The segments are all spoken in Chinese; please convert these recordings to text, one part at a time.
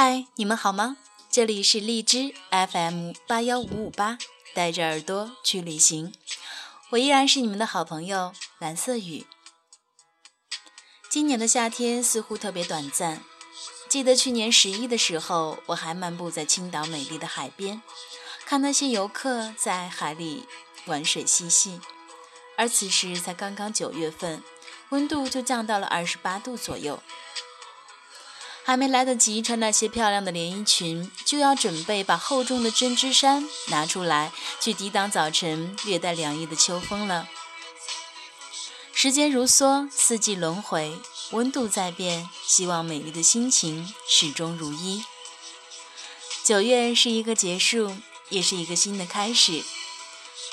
嗨，你们好吗？这里是荔枝 FM 八幺五五八，带着耳朵去旅行。我依然是你们的好朋友蓝色雨。今年的夏天似乎特别短暂。记得去年十一的时候，我还漫步在青岛美丽的海边，看那些游客在海里玩水嬉戏。而此时才刚刚九月份，温度就降到了二十八度左右。还没来得及穿那些漂亮的连衣裙，就要准备把厚重的针织衫拿出来，去抵挡早晨略带凉意的秋风了。时间如梭，四季轮回，温度在变，希望美丽的心情始终如一。九月是一个结束，也是一个新的开始。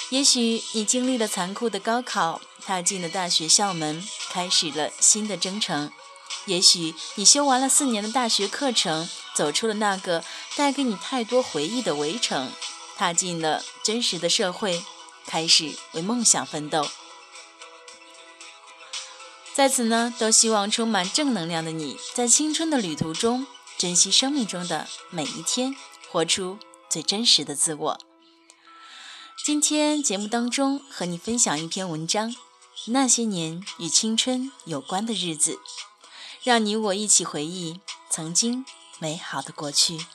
也许你经历了残酷的高考，踏进了大学校门，开始了新的征程。也许你修完了四年的大学课程，走出了那个带给你太多回忆的围城，踏进了真实的社会，开始为梦想奋斗。在此呢，都希望充满正能量的你在青春的旅途中，珍惜生命中的每一天，活出最真实的自我。今天节目当中和你分享一篇文章：那些年与青春有关的日子。让你我一起回忆曾经美好的过去。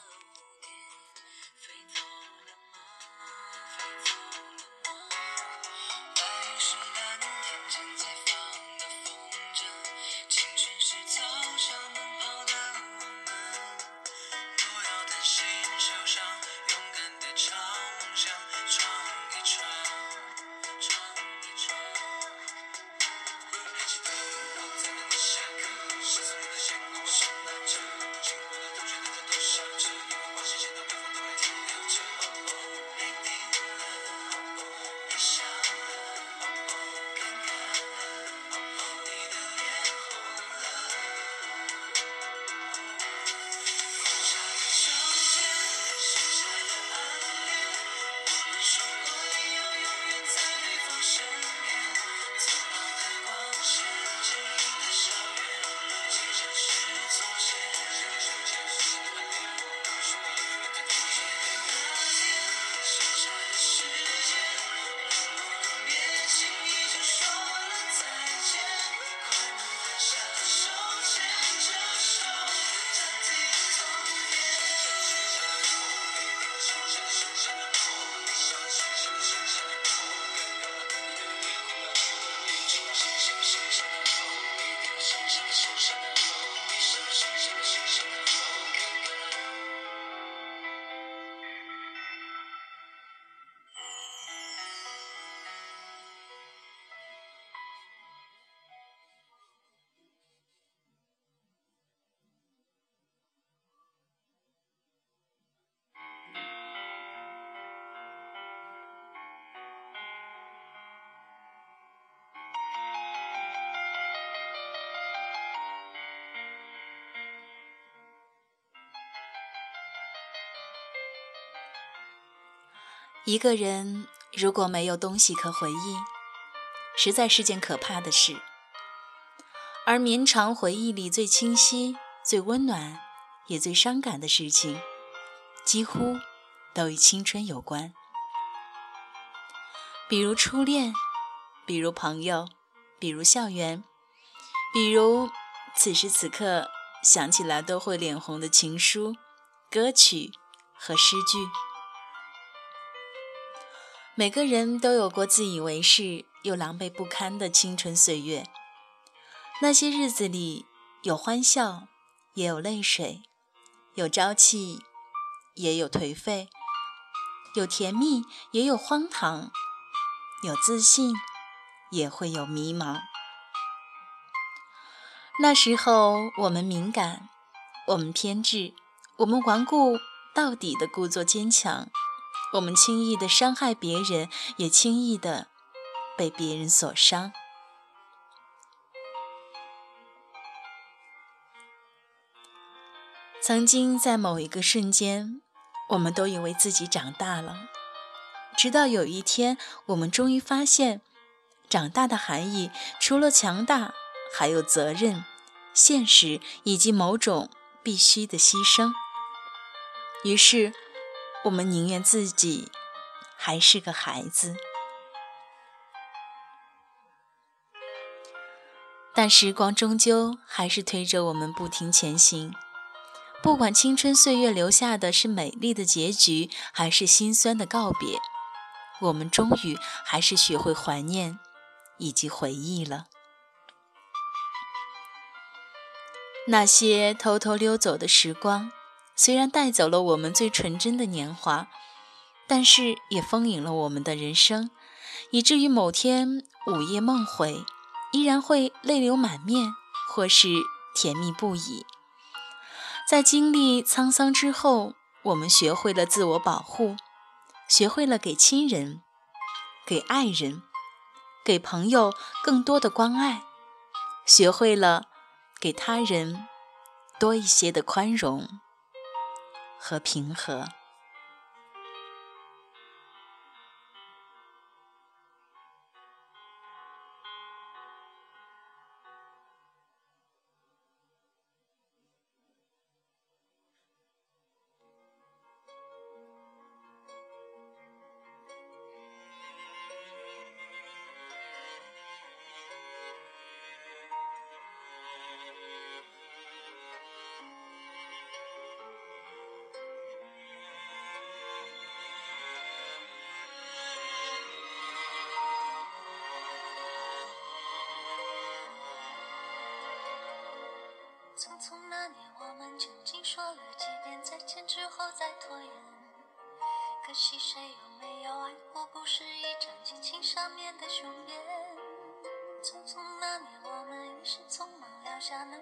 一个人如果没有东西可回忆，实在是件可怕的事。而绵长回忆里最清晰、最温暖，也最伤感的事情，几乎都与青春有关。比如初恋，比如朋友，比如校园，比如此时此刻想起来都会脸红的情书、歌曲和诗句。每个人都有过自以为是又狼狈不堪的青春岁月，那些日子里有欢笑，也有泪水，有朝气，也有颓废，有甜蜜，也有荒唐，有自信，也会有迷茫。那时候我们敏感，我们偏执，我们顽固到底的故作坚强。我们轻易的伤害别人，也轻易的被别人所伤。曾经在某一个瞬间，我们都以为自己长大了，直到有一天，我们终于发现，长大的含义除了强大，还有责任、现实以及某种必须的牺牲。于是，我们宁愿自己还是个孩子。但时光终究还是推着我们不停前行，不管青春岁月留下的是美丽的结局，还是心酸的告别，我们终于还是学会怀念以及回忆了。那些偷偷溜走的时光，虽然带走了我们最纯真的年华，但是也丰盈了我们的人生，以至于某天午夜梦回。依然会泪流满面，或是甜蜜不已。在经历沧桑之后，我们学会了自我保护，学会了给亲人、给爱人、给朋友更多的关爱，学会了给他人多一些的宽容和平和。从那年，我们究竟说了几遍再见之后再拖延？可惜谁又没有爱过？不是一张激情上面的雄辩。匆匆那年，我们一时匆忙撂下难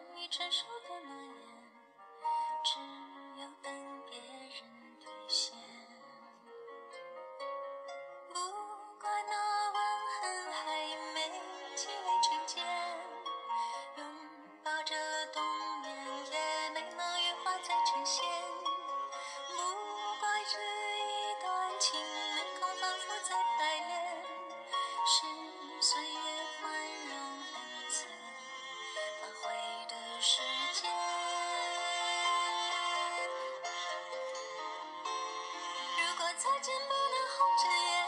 再见不能红着眼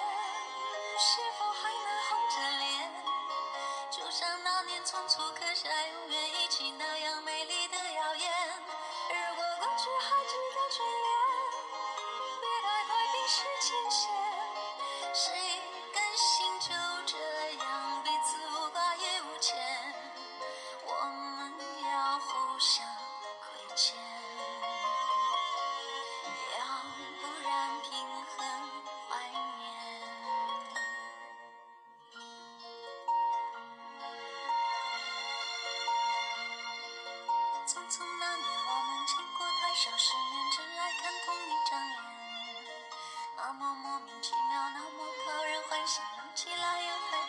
笑，起来又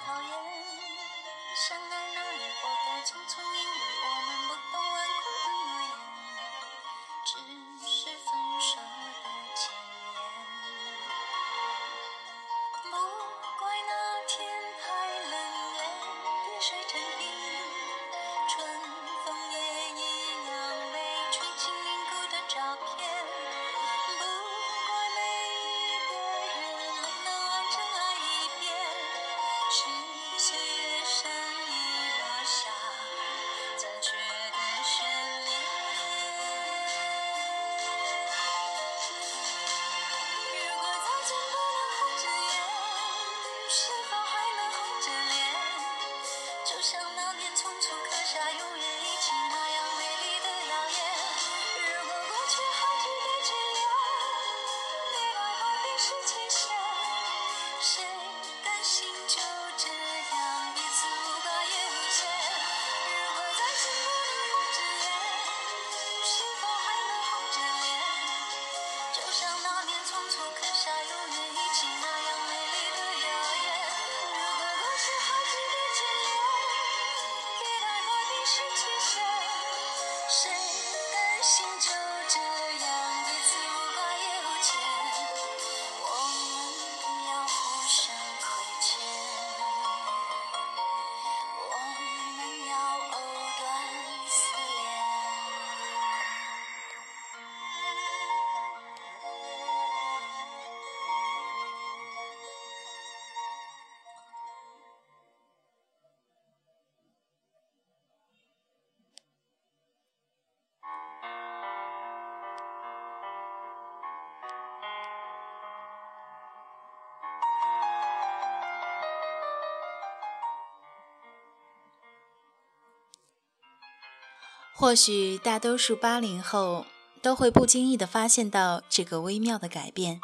或许大多数八零后都会不经意的发现到这个微妙的改变。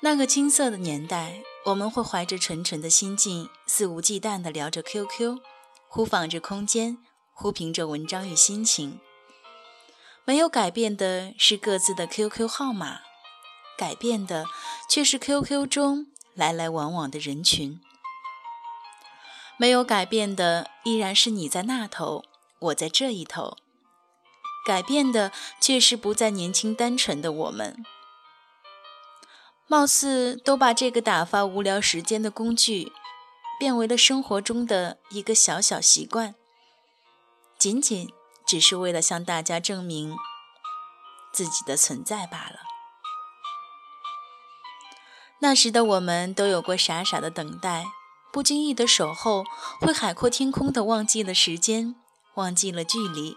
那个青涩的年代，我们会怀着纯纯的心境，肆无忌惮的聊着 QQ，互访着空间，互评着文章与心情。没有改变的是各自的 QQ 号码，改变的却是 QQ 中来来往往的人群。没有改变的依然是你在那头，我在这一头。改变的却是不再年轻单纯的我们。貌似都把这个打发无聊时间的工具，变为了生活中的一个小小习惯，仅仅。只是为了向大家证明自己的存在罢了。那时的我们都有过傻傻的等待，不经意的守候，会海阔天空的忘记了时间，忘记了距离。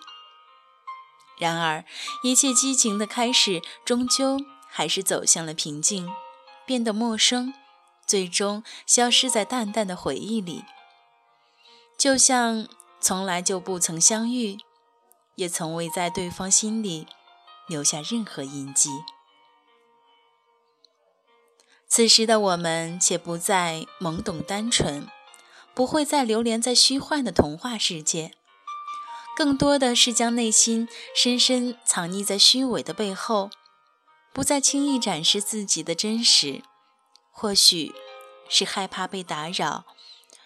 然而，一切激情的开始，终究还是走向了平静，变得陌生，最终消失在淡淡的回忆里，就像从来就不曾相遇。也从未在对方心里留下任何印记。此时的我们，且不再懵懂单纯，不会再流连在虚幻的童话世界，更多的是将内心深深藏匿在虚伪的背后，不再轻易展示自己的真实。或许是害怕被打扰，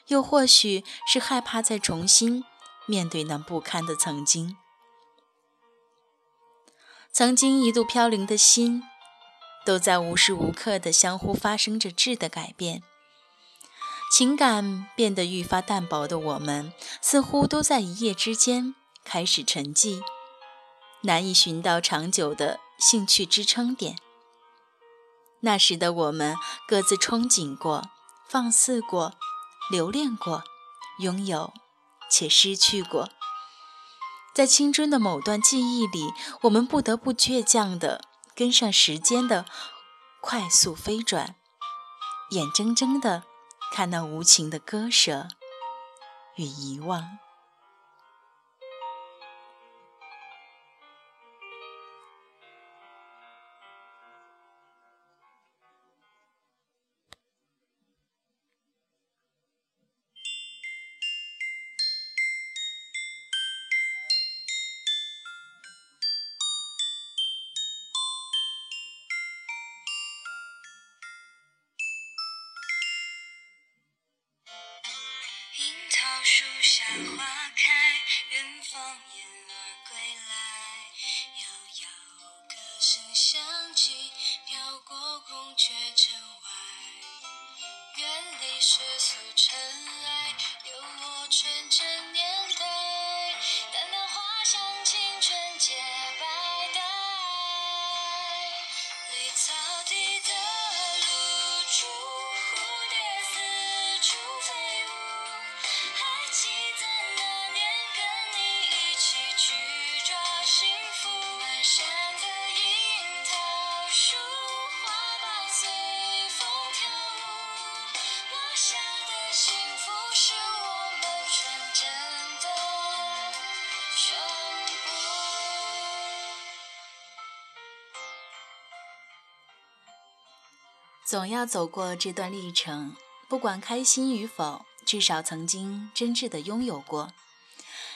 又或许是害怕再重新面对那不堪的曾经。曾经一度飘零的心，都在无时无刻的相互发生着质的改变。情感变得愈发淡薄的我们，似乎都在一夜之间开始沉寂，难以寻到长久的兴趣支撑点。那时的我们，各自憧憬过，放肆过，留恋过，拥有且失去过。在青春的某段记忆里，我们不得不倔强地跟上时间的快速飞转，眼睁睁地看那无情的割舍与遗忘。树下花开，远方燕儿归来，遥遥歌声响起，飘过孔雀城外，远离世俗尘埃，有我纯真年代，淡淡花香，青春洁白带，绿草地总要走过这段历程，不管开心与否，至少曾经真挚的拥有过。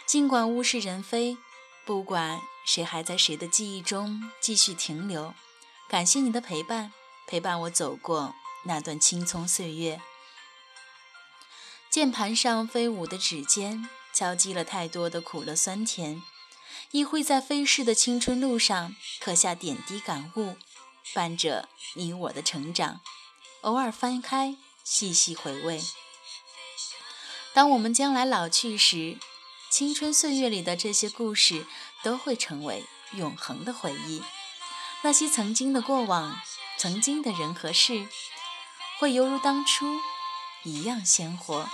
尽管物是人非，不管谁还在谁的记忆中继续停留，感谢你的陪伴，陪伴我走过那段青葱岁月。键盘上飞舞的指尖，敲击了太多的苦乐酸甜，亦会在飞逝的青春路上刻下点滴感悟。伴着你我的成长，偶尔翻开，细细回味。当我们将来老去时，青春岁月里的这些故事都会成为永恒的回忆。那些曾经的过往，曾经的人和事，会犹如当初一样鲜活。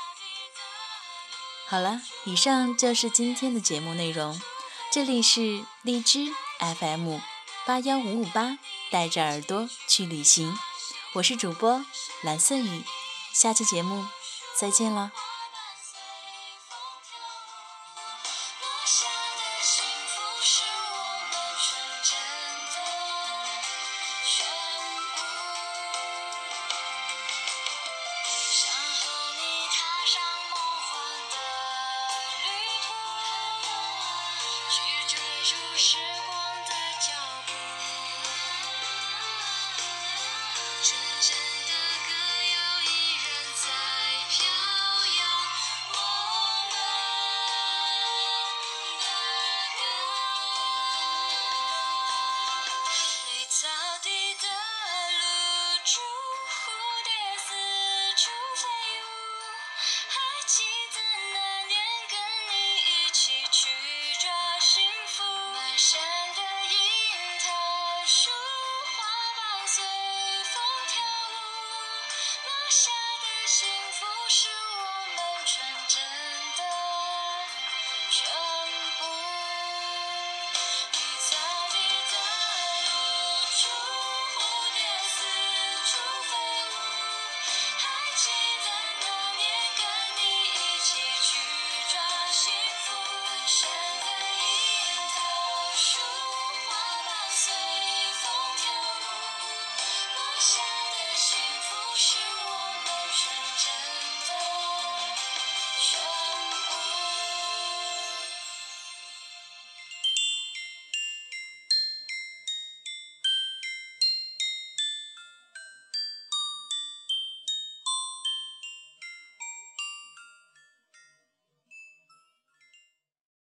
好了，以上就是今天的节目内容。这里是荔枝 FM 八幺五五八，带着耳朵去旅行。我是主播蓝色雨，下期节目再见了。落下的幸福是我们纯真。true.